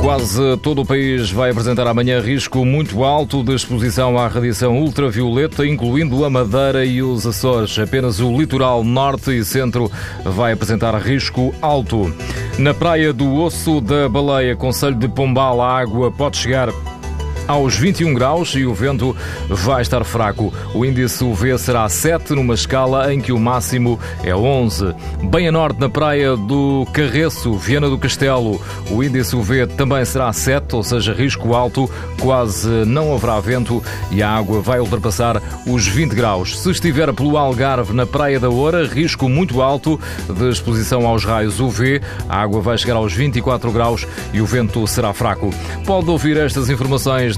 Quase todo o país vai apresentar amanhã risco muito alto de exposição à radiação ultravioleta, incluindo a Madeira e os Açores. Apenas o litoral norte e centro vai apresentar risco alto. Na praia do Osso da Baleia, Conselho de Pombal, a água pode chegar aos 21 graus e o vento vai estar fraco. O índice UV será 7 numa escala em que o máximo é 11. Bem a norte, na praia do Carreço, Viana do Castelo, o índice UV também será 7, ou seja, risco alto, quase não haverá vento e a água vai ultrapassar os 20 graus. Se estiver pelo Algarve, na Praia da Oura, risco muito alto de exposição aos raios UV, a água vai chegar aos 24 graus e o vento será fraco. Pode ouvir estas informações